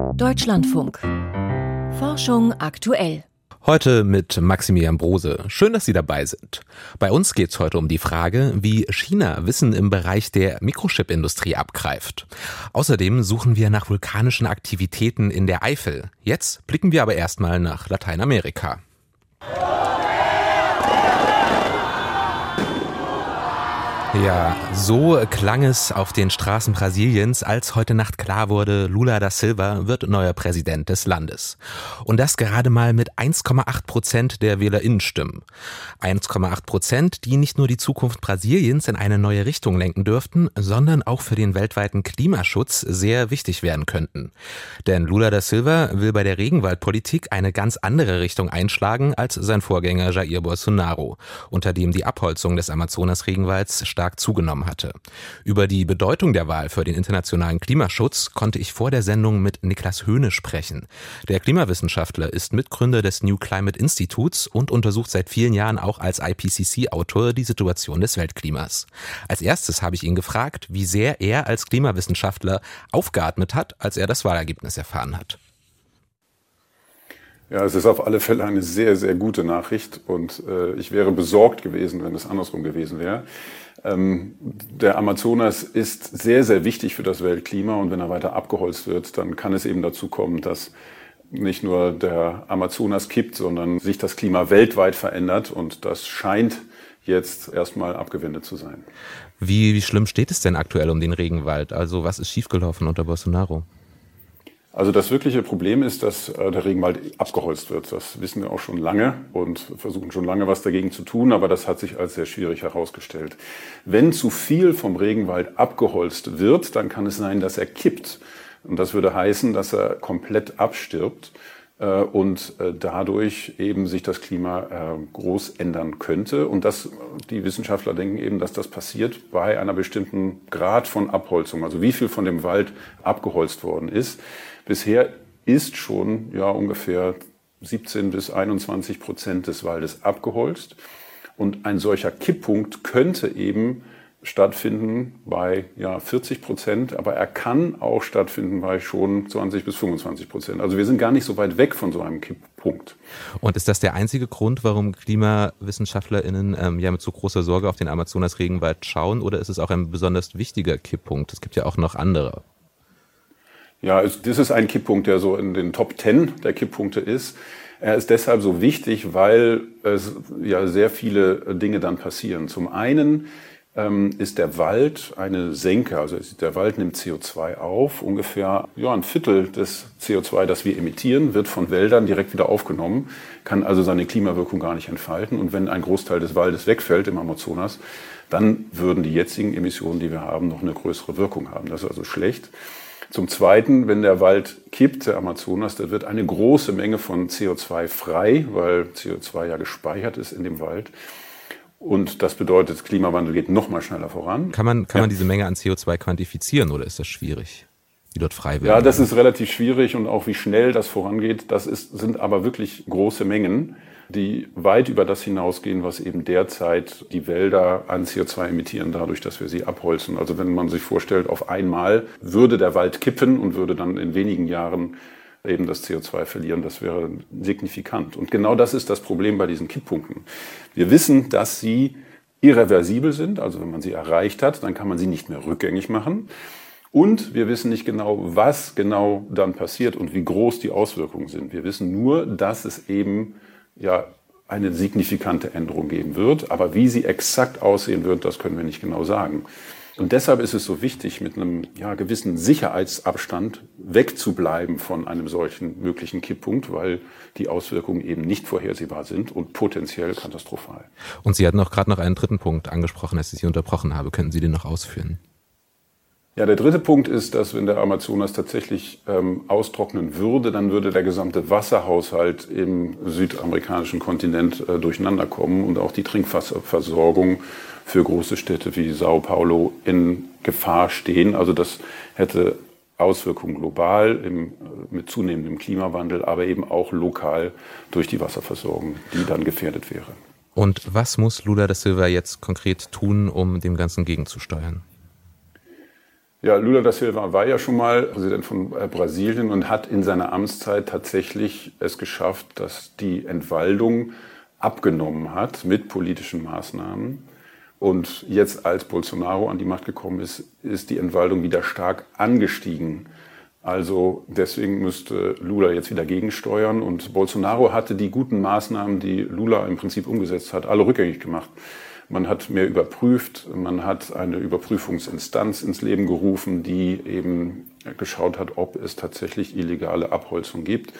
Deutschlandfunk. Forschung aktuell. Heute mit Maximilian Brose. Schön, dass Sie dabei sind. Bei uns geht es heute um die Frage, wie China Wissen im Bereich der Mikrochip-Industrie abgreift. Außerdem suchen wir nach vulkanischen Aktivitäten in der Eifel. Jetzt blicken wir aber erstmal nach Lateinamerika. Ja, so klang es auf den Straßen Brasiliens, als heute Nacht klar wurde, Lula da Silva wird neuer Präsident des Landes. Und das gerade mal mit 1,8 Prozent der WählerInnenstimmen. 1,8 Prozent, die nicht nur die Zukunft Brasiliens in eine neue Richtung lenken dürften, sondern auch für den weltweiten Klimaschutz sehr wichtig werden könnten. Denn Lula da Silva will bei der Regenwaldpolitik eine ganz andere Richtung einschlagen als sein Vorgänger Jair Bolsonaro, unter dem die Abholzung des Amazonas-Regenwalds stark zugenommen hatte. Über die Bedeutung der Wahl für den internationalen Klimaschutz konnte ich vor der Sendung mit Niklas Höhne sprechen. Der Klimawissenschaftler ist Mitgründer des New Climate Instituts und untersucht seit vielen Jahren auch als IPCC-Autor die Situation des Weltklimas. Als erstes habe ich ihn gefragt, wie sehr er als Klimawissenschaftler aufgeatmet hat, als er das Wahlergebnis erfahren hat. Ja, es ist auf alle Fälle eine sehr, sehr gute Nachricht und äh, ich wäre besorgt gewesen, wenn es andersrum gewesen wäre. Ähm, der Amazonas ist sehr, sehr wichtig für das Weltklima und wenn er weiter abgeholzt wird, dann kann es eben dazu kommen, dass nicht nur der Amazonas kippt, sondern sich das Klima weltweit verändert und das scheint jetzt erstmal abgewendet zu sein. Wie, wie schlimm steht es denn aktuell um den Regenwald? Also was ist schiefgelaufen unter Bolsonaro? Also das wirkliche Problem ist, dass äh, der Regenwald abgeholzt wird. Das wissen wir auch schon lange und versuchen schon lange was dagegen zu tun, aber das hat sich als sehr schwierig herausgestellt. Wenn zu viel vom Regenwald abgeholzt wird, dann kann es sein, dass er kippt. Und das würde heißen, dass er komplett abstirbt äh, und äh, dadurch eben sich das Klima groß ändern könnte. Und das, die Wissenschaftler denken eben, dass das passiert bei einer bestimmten Grad von Abholzung, also wie viel von dem Wald abgeholzt worden ist. Bisher ist schon ja ungefähr 17 bis 21 Prozent des Waldes abgeholzt. Und ein solcher Kipppunkt könnte eben stattfinden bei ja, 40 Prozent, aber er kann auch stattfinden bei schon 20 bis 25 Prozent. Also wir sind gar nicht so weit weg von so einem Kipppunkt. Und ist das der einzige Grund, warum KlimawissenschaftlerInnen ähm, ja mit so großer Sorge auf den Amazonas-Regenwald schauen, oder ist es auch ein besonders wichtiger Kipppunkt? Es gibt ja auch noch andere. Ja, das ist ein Kipppunkt, der so in den Top Ten der Kipppunkte ist. Er ist deshalb so wichtig, weil es ja sehr viele Dinge dann passieren. Zum einen ähm, ist der Wald eine Senke, also der Wald nimmt CO2 auf. Ungefähr ja, ein Viertel des CO2, das wir emittieren, wird von Wäldern direkt wieder aufgenommen, kann also seine Klimawirkung gar nicht entfalten. Und wenn ein Großteil des Waldes wegfällt im Amazonas, dann würden die jetzigen Emissionen, die wir haben, noch eine größere Wirkung haben. Das ist also schlecht. Zum Zweiten, wenn der Wald kippt, der Amazonas, da wird eine große Menge von CO2 frei, weil CO2 ja gespeichert ist in dem Wald. Und das bedeutet, Klimawandel geht noch mal schneller voran. Kann man, kann ja. man diese Menge an CO2 quantifizieren oder ist das schwierig? die dort frei werden? Ja, das ist relativ schwierig und auch wie schnell das vorangeht, das ist, sind aber wirklich große Mengen die weit über das hinausgehen, was eben derzeit die Wälder an CO2 emittieren, dadurch, dass wir sie abholzen. Also wenn man sich vorstellt, auf einmal würde der Wald kippen und würde dann in wenigen Jahren eben das CO2 verlieren, das wäre signifikant. Und genau das ist das Problem bei diesen Kipppunkten. Wir wissen, dass sie irreversibel sind, also wenn man sie erreicht hat, dann kann man sie nicht mehr rückgängig machen. Und wir wissen nicht genau, was genau dann passiert und wie groß die Auswirkungen sind. Wir wissen nur, dass es eben ja eine signifikante Änderung geben wird. Aber wie sie exakt aussehen wird, das können wir nicht genau sagen. Und deshalb ist es so wichtig, mit einem ja, gewissen Sicherheitsabstand wegzubleiben von einem solchen möglichen Kipppunkt, weil die Auswirkungen eben nicht vorhersehbar sind und potenziell katastrophal. Und Sie hatten auch gerade noch einen dritten Punkt angesprochen, als ich Sie unterbrochen habe. Können Sie den noch ausführen? Ja, der dritte Punkt ist, dass wenn der Amazonas tatsächlich ähm, austrocknen würde, dann würde der gesamte Wasserhaushalt im südamerikanischen Kontinent äh, durcheinander kommen und auch die Trinkwasserversorgung für große Städte wie Sao Paulo in Gefahr stehen. Also das hätte Auswirkungen global im, äh, mit zunehmendem Klimawandel, aber eben auch lokal durch die Wasserversorgung, die dann gefährdet wäre. Und was muss Lula da Silva jetzt konkret tun, um dem Ganzen gegenzusteuern? Ja, Lula da Silva war ja schon mal Präsident von äh, Brasilien und hat in seiner Amtszeit tatsächlich es geschafft, dass die Entwaldung abgenommen hat mit politischen Maßnahmen. Und jetzt, als Bolsonaro an die Macht gekommen ist, ist die Entwaldung wieder stark angestiegen. Also deswegen müsste Lula jetzt wieder gegensteuern. Und Bolsonaro hatte die guten Maßnahmen, die Lula im Prinzip umgesetzt hat, alle rückgängig gemacht. Man hat mehr überprüft, man hat eine Überprüfungsinstanz ins Leben gerufen, die eben geschaut hat, ob es tatsächlich illegale Abholzung gibt.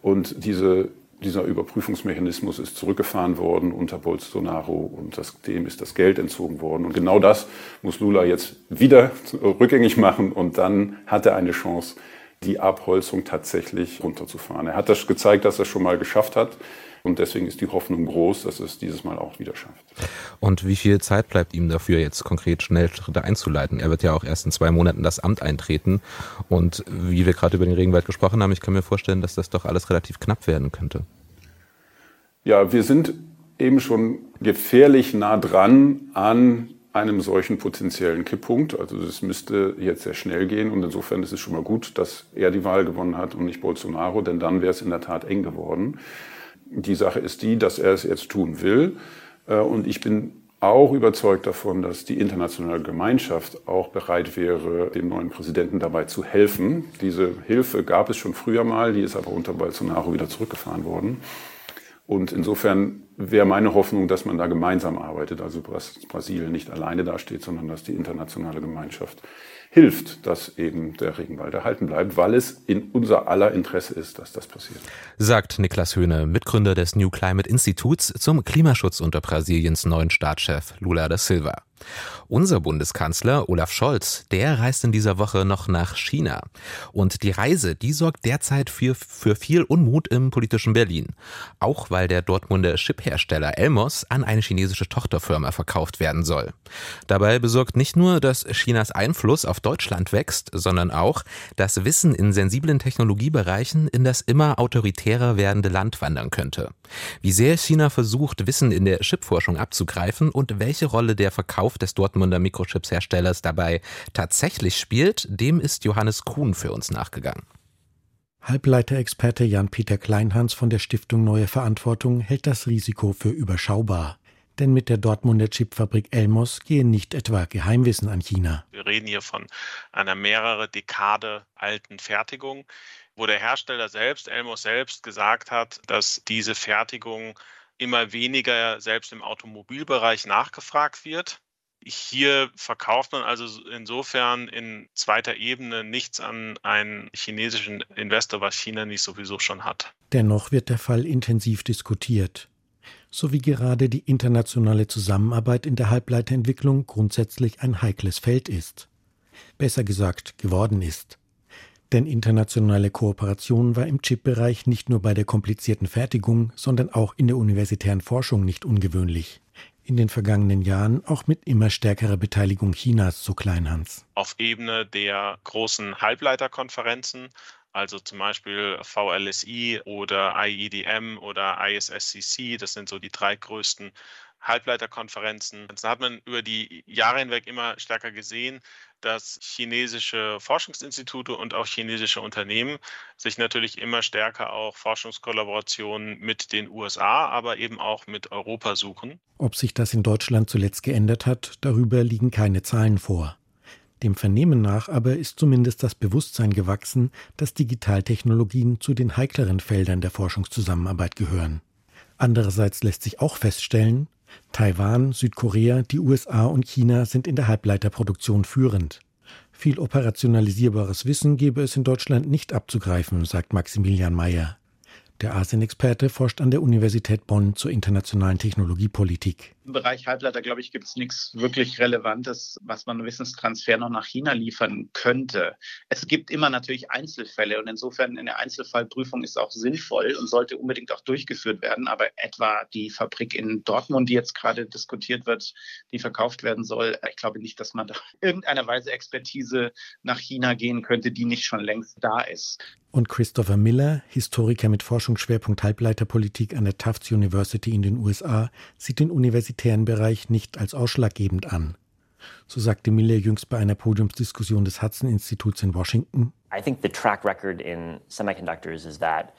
Und diese, dieser Überprüfungsmechanismus ist zurückgefahren worden unter Bolsonaro und das, dem ist das Geld entzogen worden. Und genau das muss Lula jetzt wieder rückgängig machen und dann hat er eine Chance, die Abholzung tatsächlich runterzufahren. Er hat das gezeigt, dass er es schon mal geschafft hat. Und deswegen ist die Hoffnung groß, dass es dieses Mal auch wieder schafft. Und wie viel Zeit bleibt ihm dafür, jetzt konkret Schnellschritte einzuleiten? Er wird ja auch erst in zwei Monaten das Amt eintreten. Und wie wir gerade über den Regenwald gesprochen haben, ich kann mir vorstellen, dass das doch alles relativ knapp werden könnte. Ja, wir sind eben schon gefährlich nah dran an einem solchen potenziellen Kipppunkt. Also das müsste jetzt sehr schnell gehen und insofern ist es schon mal gut, dass er die Wahl gewonnen hat und nicht Bolsonaro, denn dann wäre es in der Tat eng geworden. Die Sache ist die, dass er es jetzt tun will. Äh, und ich bin auch überzeugt davon, dass die internationale Gemeinschaft auch bereit wäre, dem neuen Präsidenten dabei zu helfen. Diese Hilfe gab es schon früher mal, die ist aber unter Bolsonaro wieder zurückgefahren worden. Und insofern wäre meine Hoffnung, dass man da gemeinsam arbeitet, also Brasilien nicht alleine dasteht, sondern dass die internationale Gemeinschaft hilft, dass eben der Regenwald erhalten bleibt, weil es in unser aller Interesse ist, dass das passiert. Sagt Niklas Höhne, Mitgründer des New Climate Instituts zum Klimaschutz unter Brasiliens neuen Staatschef Lula da Silva. Unser Bundeskanzler Olaf Scholz, der reist in dieser Woche noch nach China. Und die Reise, die sorgt derzeit für, für viel Unmut im politischen Berlin. Auch weil der Dortmunder Chiphersteller Elmos an eine chinesische Tochterfirma verkauft werden soll. Dabei besorgt nicht nur, dass Chinas Einfluss auf Deutschland wächst, sondern auch, dass Wissen in sensiblen Technologiebereichen in das immer autoritärer werdende Land wandern könnte. Wie sehr China versucht, Wissen in der Chipforschung abzugreifen und welche Rolle der Verkauf des Dortmunder Mikrochips-Herstellers dabei tatsächlich spielt, dem ist Johannes Kuhn für uns nachgegangen. Halbleiterexperte Jan-Peter Kleinhans von der Stiftung Neue Verantwortung hält das Risiko für überschaubar. Denn mit der Dortmunder Chipfabrik Elmos gehen nicht etwa Geheimwissen an China. Wir reden hier von einer mehrere Dekade alten Fertigung, wo der Hersteller selbst, Elmos selbst, gesagt hat, dass diese Fertigung immer weniger selbst im Automobilbereich nachgefragt wird. Hier verkauft man also insofern in zweiter Ebene nichts an einen chinesischen Investor, was China nicht sowieso schon hat. Dennoch wird der Fall intensiv diskutiert. So wie gerade die internationale Zusammenarbeit in der Halbleiterentwicklung grundsätzlich ein heikles Feld ist. Besser gesagt geworden ist. Denn internationale Kooperation war im Chip-Bereich nicht nur bei der komplizierten Fertigung, sondern auch in der universitären Forschung nicht ungewöhnlich. In den vergangenen Jahren auch mit immer stärkerer Beteiligung Chinas zu Kleinhans. Auf Ebene der großen Halbleiterkonferenzen, also zum Beispiel VLSI oder IEDM oder ISSCC, das sind so die drei größten Halbleiterkonferenzen. Da hat man über die Jahre hinweg immer stärker gesehen, dass chinesische Forschungsinstitute und auch chinesische Unternehmen sich natürlich immer stärker auch Forschungskollaborationen mit den USA, aber eben auch mit Europa suchen. Ob sich das in Deutschland zuletzt geändert hat, darüber liegen keine Zahlen vor. Dem Vernehmen nach aber ist zumindest das Bewusstsein gewachsen, dass Digitaltechnologien zu den heikleren Feldern der Forschungszusammenarbeit gehören. Andererseits lässt sich auch feststellen, Taiwan, Südkorea, die USA und China sind in der Halbleiterproduktion führend. Viel operationalisierbares Wissen gebe es in Deutschland nicht abzugreifen, sagt Maximilian Mayer. Der Asien-Experte forscht an der Universität Bonn zur internationalen Technologiepolitik. Im Bereich Halbleiter, glaube ich, gibt es nichts wirklich Relevantes, was man Wissenstransfer noch nach China liefern könnte. Es gibt immer natürlich Einzelfälle und insofern eine Einzelfallprüfung ist auch sinnvoll und sollte unbedingt auch durchgeführt werden. Aber etwa die Fabrik in Dortmund, die jetzt gerade diskutiert wird, die verkauft werden soll, ich glaube nicht, dass man da irgendeiner Weise Expertise nach China gehen könnte, die nicht schon längst da ist. Und Christopher Miller, Historiker mit Forschungsschwerpunkt Halbleiterpolitik an der Tufts University in den USA, sieht den universitären Bereich nicht als ausschlaggebend an. So sagte Miller jüngst bei einer Podiumsdiskussion des Hudson-Instituts in Washington. I think the track record in semiconductors is that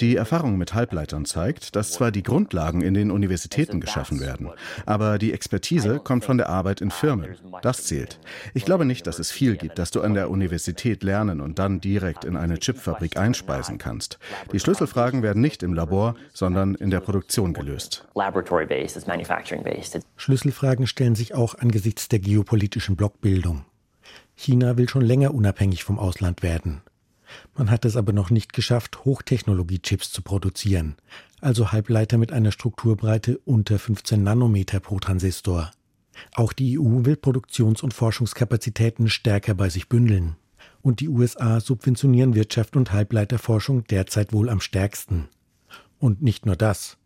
die Erfahrung mit Halbleitern zeigt, dass zwar die Grundlagen in den Universitäten geschaffen werden, aber die Expertise kommt von der Arbeit in Firmen. Das zählt. Ich glaube nicht, dass es viel gibt, das du an der Universität lernen und dann direkt in eine Chipfabrik einspeisen kannst. Die Schlüsselfragen werden nicht im Labor, sondern in der Produktion gelöst. Schlüsselfragen stellen sich auch angesichts der geopolitischen Blockbildung. China will schon länger unabhängig vom Ausland werden. Man hat es aber noch nicht geschafft, Hochtechnologie-Chips zu produzieren, also Halbleiter mit einer Strukturbreite unter 15 Nanometer pro Transistor. Auch die EU will Produktions- und Forschungskapazitäten stärker bei sich bündeln. Und die USA subventionieren Wirtschaft und Halbleiterforschung derzeit wohl am stärksten. Und nicht nur das.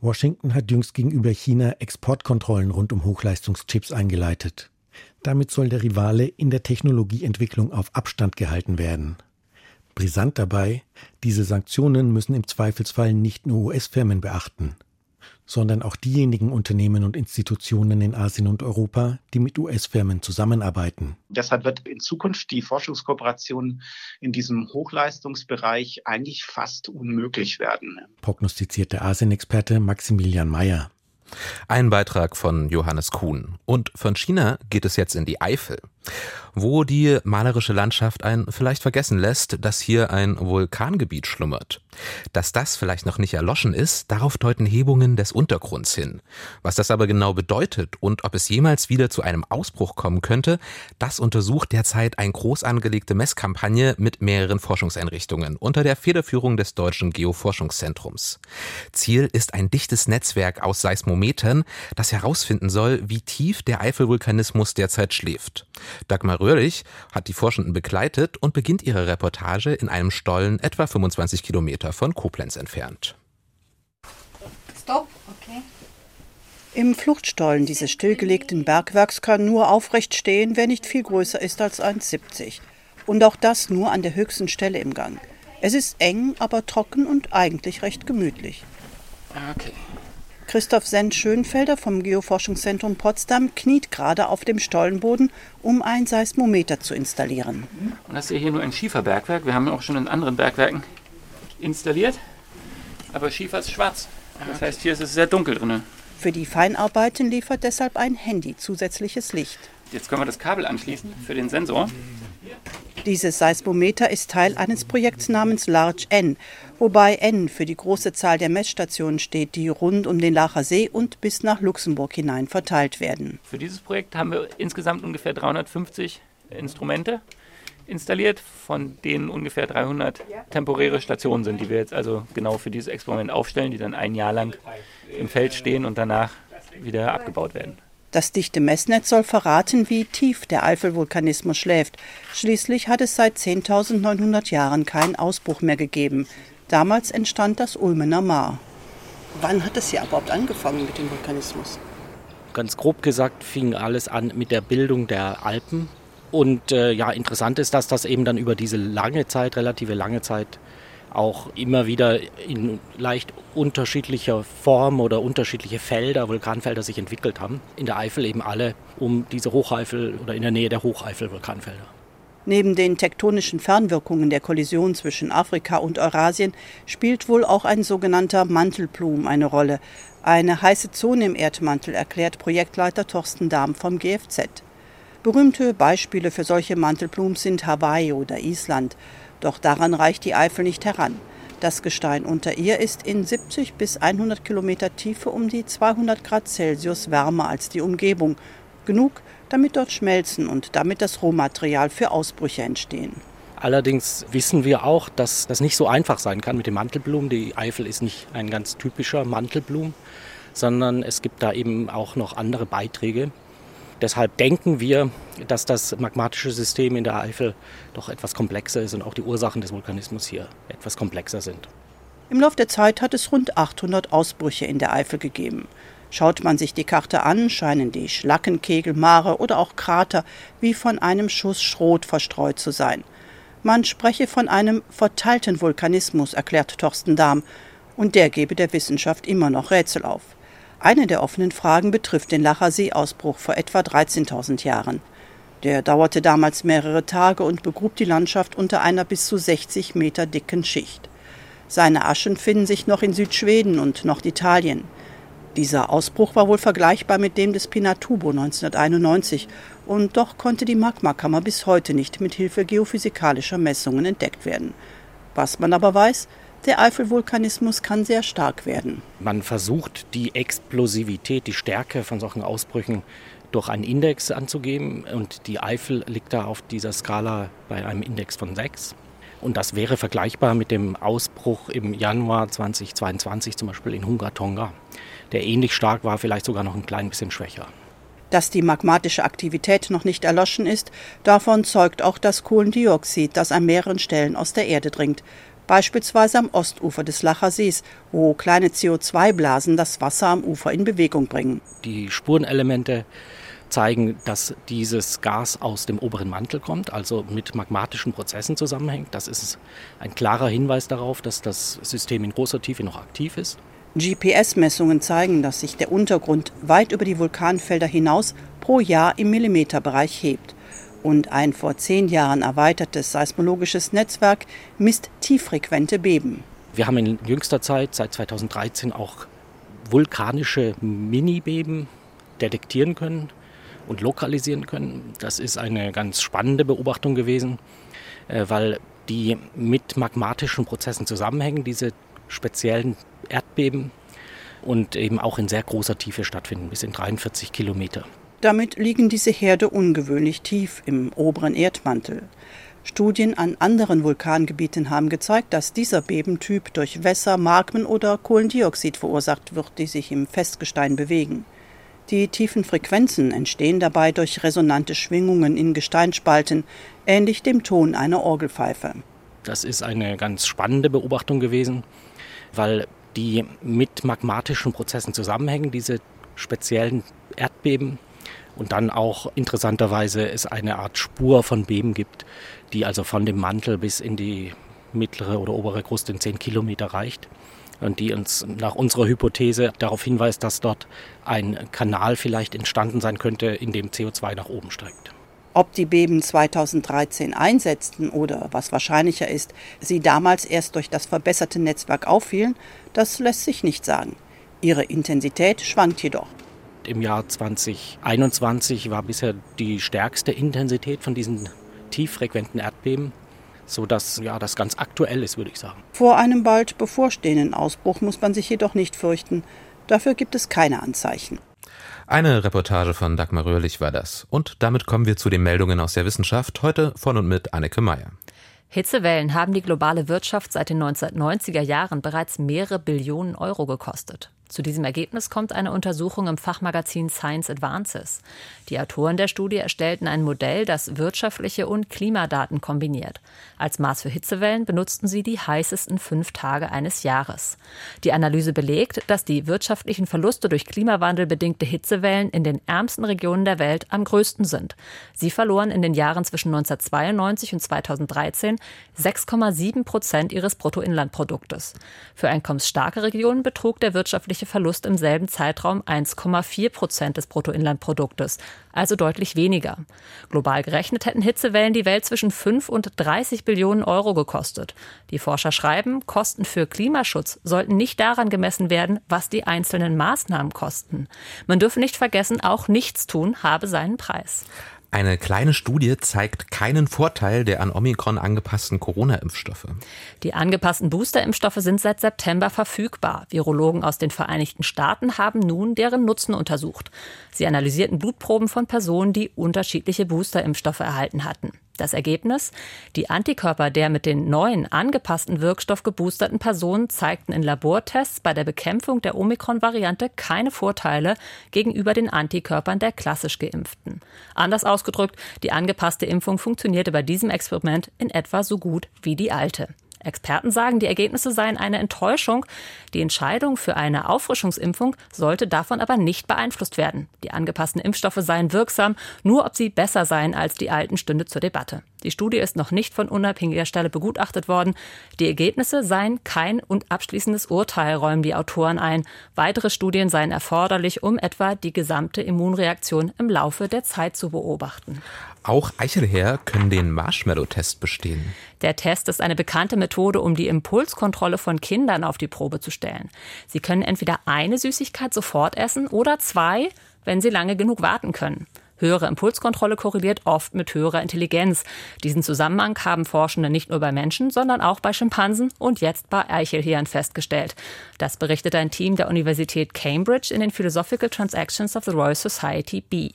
Washington hat jüngst gegenüber China Exportkontrollen rund um Hochleistungschips eingeleitet. Damit soll der Rivale in der Technologieentwicklung auf Abstand gehalten werden. Brisant dabei, diese Sanktionen müssen im Zweifelsfall nicht nur US-Firmen beachten, sondern auch diejenigen Unternehmen und Institutionen in Asien und Europa, die mit US-Firmen zusammenarbeiten. Deshalb wird in Zukunft die Forschungskooperation in diesem Hochleistungsbereich eigentlich fast unmöglich werden. Prognostizierte Asien-Experte Maximilian Mayer. Ein Beitrag von Johannes Kuhn. Und von China geht es jetzt in die Eifel wo die malerische Landschaft einen vielleicht vergessen lässt, dass hier ein Vulkangebiet schlummert. Dass das vielleicht noch nicht erloschen ist, darauf deuten Hebungen des Untergrunds hin. Was das aber genau bedeutet und ob es jemals wieder zu einem Ausbruch kommen könnte, das untersucht derzeit eine groß angelegte Messkampagne mit mehreren Forschungseinrichtungen unter der Federführung des Deutschen Geoforschungszentrums. Ziel ist ein dichtes Netzwerk aus Seismometern, das herausfinden soll, wie tief der Eifelvulkanismus derzeit schläft. Dagmar Röhrlich hat die Forschenden begleitet und beginnt ihre Reportage in einem Stollen etwa 25 Kilometer von Koblenz entfernt. Stopp, okay. Im Fluchtstollen dieses stillgelegten Bergwerks kann nur aufrecht stehen, wer nicht viel größer ist als 1,70. Und auch das nur an der höchsten Stelle im Gang. Es ist eng, aber trocken und eigentlich recht gemütlich. Okay. Christoph Senn-Schönfelder vom Geoforschungszentrum Potsdam kniet gerade auf dem Stollenboden, um ein Seismometer zu installieren. Und das ist ja hier nur ein Schieferbergwerk. Wir haben auch schon in anderen Bergwerken installiert. Aber Schiefer ist schwarz. Das heißt, hier ist es sehr dunkel drin. Für die Feinarbeiten liefert deshalb ein Handy zusätzliches Licht. Jetzt können wir das Kabel anschließen für den Sensor. Dieses Seismometer ist Teil eines Projekts namens Large N, wobei N für die große Zahl der Messstationen steht, die rund um den Lacher See und bis nach Luxemburg hinein verteilt werden. Für dieses Projekt haben wir insgesamt ungefähr 350 Instrumente installiert, von denen ungefähr 300 temporäre Stationen sind, die wir jetzt also genau für dieses Experiment aufstellen, die dann ein Jahr lang im Feld stehen und danach wieder abgebaut werden. Das dichte Messnetz soll verraten, wie tief der Eifelvulkanismus schläft. Schließlich hat es seit 10.900 Jahren keinen Ausbruch mehr gegeben. Damals entstand das Ulmener Maar. Wann hat es hier überhaupt angefangen mit dem Vulkanismus? Ganz grob gesagt fing alles an mit der Bildung der Alpen. Und äh, ja, interessant ist, dass das eben dann über diese lange Zeit, relative lange Zeit, auch immer wieder in leicht unterschiedlicher Form oder unterschiedliche Felder, Vulkanfelder sich entwickelt haben. In der Eifel eben alle um diese Hocheifel oder in der Nähe der Hocheifel-Vulkanfelder. Neben den tektonischen Fernwirkungen der Kollision zwischen Afrika und Eurasien spielt wohl auch ein sogenannter Mantelplum eine Rolle. Eine heiße Zone im Erdmantel, erklärt Projektleiter Thorsten Dahm vom GFZ. Berühmte Beispiele für solche Mantelplums sind Hawaii oder Island. Doch daran reicht die Eifel nicht heran. Das Gestein unter ihr ist in 70 bis 100 Kilometer Tiefe um die 200 Grad Celsius wärmer als die Umgebung. Genug, damit dort schmelzen und damit das Rohmaterial für Ausbrüche entstehen. Allerdings wissen wir auch, dass das nicht so einfach sein kann mit dem Mantelblumen. Die Eifel ist nicht ein ganz typischer Mantelblum, sondern es gibt da eben auch noch andere Beiträge. Deshalb denken wir, dass das magmatische System in der Eifel doch etwas komplexer ist und auch die Ursachen des Vulkanismus hier etwas komplexer sind. Im Laufe der Zeit hat es rund 800 Ausbrüche in der Eifel gegeben. Schaut man sich die Karte an, scheinen die Schlackenkegel, Mare oder auch Krater wie von einem Schuss Schrot verstreut zu sein. Man spreche von einem verteilten Vulkanismus, erklärt Thorsten Dahm, und der gebe der Wissenschaft immer noch Rätsel auf. Eine der offenen Fragen betrifft den Lacher Seeausbruch vor etwa 13.000 Jahren. Der dauerte damals mehrere Tage und begrub die Landschaft unter einer bis zu 60 Meter dicken Schicht. Seine Aschen finden sich noch in Südschweden und Norditalien. Dieser Ausbruch war wohl vergleichbar mit dem des Pinatubo 1991 und doch konnte die Magmakammer bis heute nicht mit Hilfe geophysikalischer Messungen entdeckt werden. Was man aber weiß, der Eifelvulkanismus kann sehr stark werden. Man versucht die Explosivität, die Stärke von solchen Ausbrüchen durch einen Index anzugeben und die Eifel liegt da auf dieser Skala bei einem Index von 6. Und das wäre vergleichbar mit dem Ausbruch im Januar 2022 zum Beispiel in Hungatonga, der ähnlich stark war, vielleicht sogar noch ein klein bisschen schwächer. Dass die magmatische Aktivität noch nicht erloschen ist, davon zeugt auch das Kohlendioxid, das an mehreren Stellen aus der Erde dringt. Beispielsweise am Ostufer des Lacher Sees, wo kleine CO2-Blasen das Wasser am Ufer in Bewegung bringen. Die Spurenelemente zeigen, dass dieses Gas aus dem oberen Mantel kommt, also mit magmatischen Prozessen zusammenhängt. Das ist ein klarer Hinweis darauf, dass das System in großer Tiefe noch aktiv ist. GPS-Messungen zeigen, dass sich der Untergrund weit über die Vulkanfelder hinaus pro Jahr im Millimeterbereich hebt. Und ein vor zehn Jahren erweitertes seismologisches Netzwerk misst tieffrequente Beben. Wir haben in jüngster Zeit, seit 2013, auch vulkanische Mini-Beben detektieren können und lokalisieren können. Das ist eine ganz spannende Beobachtung gewesen, äh, weil die mit magmatischen Prozessen zusammenhängen, diese speziellen Erdbeben und eben auch in sehr großer Tiefe stattfinden, bis in 43 Kilometer. Damit liegen diese Herde ungewöhnlich tief im oberen Erdmantel. Studien an anderen Vulkangebieten haben gezeigt, dass dieser Bebentyp durch Wässer, Magmen oder Kohlendioxid verursacht wird, die sich im Festgestein bewegen. Die tiefen Frequenzen entstehen dabei durch resonante Schwingungen in Gesteinsspalten, ähnlich dem Ton einer Orgelpfeife. Das ist eine ganz spannende Beobachtung gewesen, weil die mit magmatischen Prozessen zusammenhängen, diese speziellen Erdbeben. Und dann auch interessanterweise es eine Art Spur von Beben gibt, die also von dem Mantel bis in die mittlere oder obere Kruste in 10 Kilometer reicht. Und die uns nach unserer Hypothese darauf hinweist, dass dort ein Kanal vielleicht entstanden sein könnte, in dem CO2 nach oben steigt. Ob die Beben 2013 einsetzten oder, was wahrscheinlicher ist, sie damals erst durch das verbesserte Netzwerk auffielen, das lässt sich nicht sagen. Ihre Intensität schwankt jedoch. Im Jahr 2021 war bisher die stärkste Intensität von diesen tieffrequenten Erdbeben, sodass ja, das ganz aktuell ist, würde ich sagen. Vor einem bald bevorstehenden Ausbruch muss man sich jedoch nicht fürchten. Dafür gibt es keine Anzeichen. Eine Reportage von Dagmar Röhrlich war das. Und damit kommen wir zu den Meldungen aus der Wissenschaft, heute von und mit Anneke Meyer. Hitzewellen haben die globale Wirtschaft seit den 1990er Jahren bereits mehrere Billionen Euro gekostet. Zu diesem Ergebnis kommt eine Untersuchung im Fachmagazin Science Advances. Die Autoren der Studie erstellten ein Modell, das wirtschaftliche und Klimadaten kombiniert. Als Maß für Hitzewellen benutzten sie die heißesten fünf Tage eines Jahres. Die Analyse belegt, dass die wirtschaftlichen Verluste durch Klimawandel bedingte Hitzewellen in den ärmsten Regionen der Welt am größten sind. Sie verloren in den Jahren zwischen 1992 und 2013 6,7 Prozent ihres Bruttoinlandproduktes. Für einkommensstarke Regionen betrug der wirtschaftliche wirtschaftliche Verlust im selben Zeitraum 1,4 Prozent des Bruttoinlandproduktes, also deutlich weniger. Global gerechnet hätten Hitzewellen die Welt zwischen 5 und 30 Billionen Euro gekostet. Die Forscher schreiben, Kosten für Klimaschutz sollten nicht daran gemessen werden, was die einzelnen Maßnahmen kosten. Man dürfe nicht vergessen, auch Nichtstun habe seinen Preis. Eine kleine Studie zeigt keinen Vorteil der an Omikron angepassten Corona-Impfstoffe. Die angepassten Booster-Impfstoffe sind seit September verfügbar. Virologen aus den Vereinigten Staaten haben nun deren Nutzen untersucht. Sie analysierten Blutproben von Personen, die unterschiedliche Booster-Impfstoffe erhalten hatten. Das Ergebnis? Die Antikörper der mit den neuen angepassten Wirkstoff geboosterten Personen zeigten in Labortests bei der Bekämpfung der Omikron-Variante keine Vorteile gegenüber den Antikörpern der klassisch geimpften. Anders ausgedrückt, die angepasste Impfung funktionierte bei diesem Experiment in etwa so gut wie die alte. Experten sagen, die Ergebnisse seien eine Enttäuschung. Die Entscheidung für eine Auffrischungsimpfung sollte davon aber nicht beeinflusst werden. Die angepassten Impfstoffe seien wirksam, nur ob sie besser seien als die alten stünde zur Debatte. Die Studie ist noch nicht von unabhängiger Stelle begutachtet worden. Die Ergebnisse seien kein und abschließendes Urteil, räumen die Autoren ein. Weitere Studien seien erforderlich, um etwa die gesamte Immunreaktion im Laufe der Zeit zu beobachten. Auch Eichelherr können den Marshmallow-Test bestehen. Der Test ist eine bekannte Methode, um die Impulskontrolle von Kindern auf die Probe zu stellen. Sie können entweder eine Süßigkeit sofort essen oder zwei, wenn sie lange genug warten können. Höhere Impulskontrolle korreliert oft mit höherer Intelligenz. Diesen Zusammenhang haben Forschende nicht nur bei Menschen, sondern auch bei Schimpansen und jetzt bei Eichelhirn festgestellt. Das berichtet ein Team der Universität Cambridge in den Philosophical Transactions of the Royal Society B.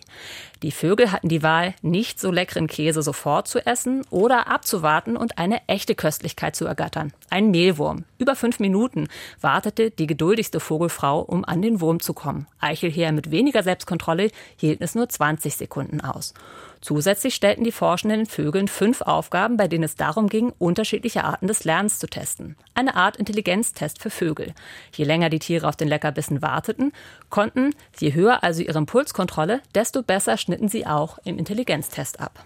Die Vögel hatten die Wahl, nicht so leckeren Käse sofort zu essen oder abzuwarten und eine echte Köstlichkeit zu ergattern. Ein Mehlwurm. Über fünf Minuten wartete die geduldigste Vogelfrau, um an den Wurm zu kommen. Eichelheer mit weniger Selbstkontrolle hielten es nur 20 Sekunden aus. Zusätzlich stellten die Forschenden den Vögeln fünf Aufgaben, bei denen es darum ging, unterschiedliche Arten des Lernens zu testen. Eine Art Intelligenztest für Vögel. Je länger die Tiere auf den Leckerbissen warteten, konnten, je höher also ihre Impulskontrolle, desto besser schnitten sie auch im Intelligenztest ab.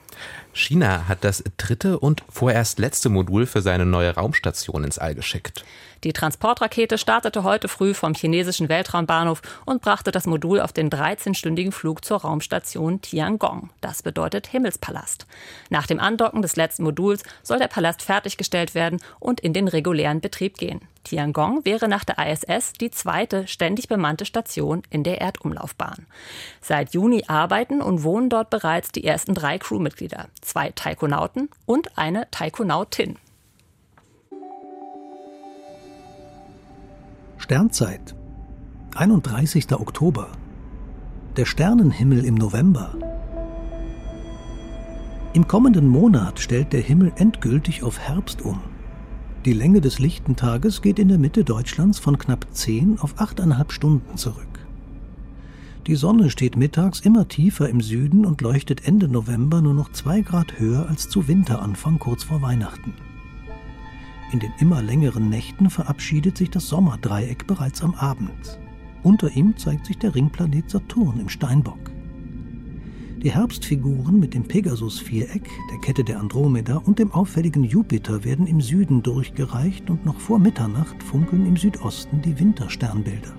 China hat das dritte und vorerst letzte Modul für seine neue Raumstation ins All geschickt. Die Transportrakete startete heute früh vom chinesischen Weltraumbahnhof und brachte das Modul auf den 13-stündigen Flug zur Raumstation Tiangong. Das bedeutet Himmelspalast. Nach dem Andocken des letzten Moduls soll der Palast fertiggestellt werden und in den regulären Betrieb gehen. Tiangong wäre nach der ISS die zweite ständig bemannte Station in der Erdumlaufbahn. Seit Juni arbeiten und wohnen dort bereits die ersten drei Crewmitglieder, zwei Taikonauten und eine Taikonautin. Sternzeit. 31. Oktober. Der Sternenhimmel im November. Im kommenden Monat stellt der Himmel endgültig auf Herbst um. Die Länge des lichten Tages geht in der Mitte Deutschlands von knapp 10 auf 8,5 Stunden zurück. Die Sonne steht mittags immer tiefer im Süden und leuchtet Ende November nur noch zwei Grad höher als zu Winteranfang kurz vor Weihnachten. In den immer längeren Nächten verabschiedet sich das Sommerdreieck bereits am Abend. Unter ihm zeigt sich der Ringplanet Saturn im Steinbock. Die Herbstfiguren mit dem Pegasus-Viereck, der Kette der Andromeda und dem auffälligen Jupiter werden im Süden durchgereicht und noch vor Mitternacht funkeln im Südosten die Wintersternbilder.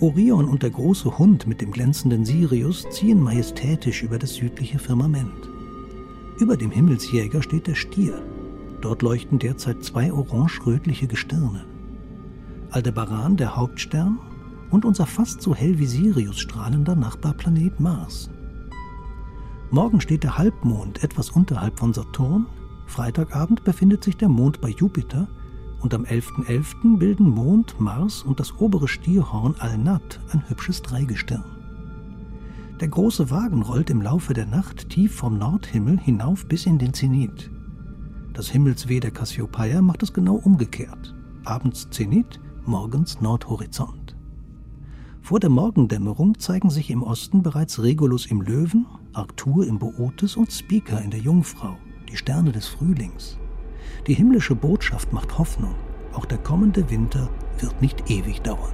Orion und der große Hund mit dem glänzenden Sirius ziehen majestätisch über das südliche Firmament. Über dem Himmelsjäger steht der Stier, Dort leuchten derzeit zwei orange-rötliche Gestirne. Aldebaran, der Hauptstern, und unser fast so hell wie Sirius strahlender Nachbarplanet Mars. Morgen steht der Halbmond etwas unterhalb von Saturn, Freitagabend befindet sich der Mond bei Jupiter und am 11.11. .11. bilden Mond, Mars und das obere Stierhorn Al-Nat ein hübsches Dreigestirn. Der große Wagen rollt im Laufe der Nacht tief vom Nordhimmel hinauf bis in den Zenit. Das Himmelsweh der Cassiopeia macht es genau umgekehrt. Abends Zenit, morgens Nordhorizont. Vor der Morgendämmerung zeigen sich im Osten bereits Regulus im Löwen, Arctur im Bootes und Spica in der Jungfrau, die Sterne des Frühlings. Die himmlische Botschaft macht Hoffnung. Auch der kommende Winter wird nicht ewig dauern.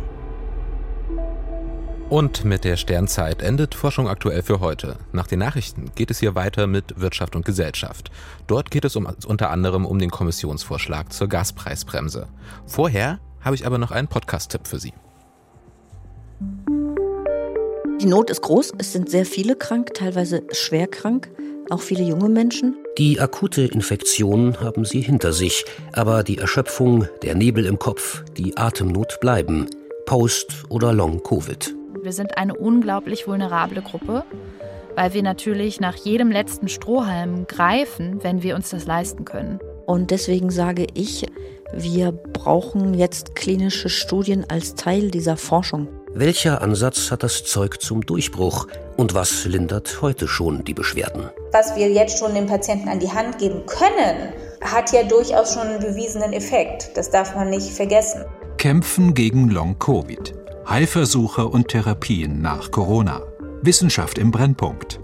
Und mit der Sternzeit endet Forschung aktuell für heute. Nach den Nachrichten geht es hier weiter mit Wirtschaft und Gesellschaft. Dort geht es um, unter anderem um den Kommissionsvorschlag zur Gaspreisbremse. Vorher habe ich aber noch einen Podcast-Tipp für Sie. Die Not ist groß, es sind sehr viele krank, teilweise schwer krank, auch viele junge Menschen. Die akute Infektion haben sie hinter sich, aber die Erschöpfung, der Nebel im Kopf, die Atemnot bleiben. Post- oder Long-Covid. Wir sind eine unglaublich vulnerable Gruppe, weil wir natürlich nach jedem letzten Strohhalm greifen, wenn wir uns das leisten können. Und deswegen sage ich, wir brauchen jetzt klinische Studien als Teil dieser Forschung. Welcher Ansatz hat das Zeug zum Durchbruch und was lindert heute schon die Beschwerden? Was wir jetzt schon den Patienten an die Hand geben können, hat ja durchaus schon einen bewiesenen Effekt. Das darf man nicht vergessen. Kämpfen gegen Long-Covid. Heilversuche und Therapien nach Corona. Wissenschaft im Brennpunkt.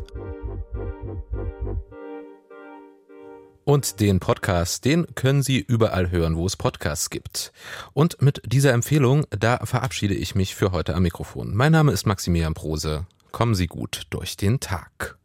Und den Podcast, den können Sie überall hören, wo es Podcasts gibt. Und mit dieser Empfehlung, da verabschiede ich mich für heute am Mikrofon. Mein Name ist Maximilian Prose. Kommen Sie gut durch den Tag.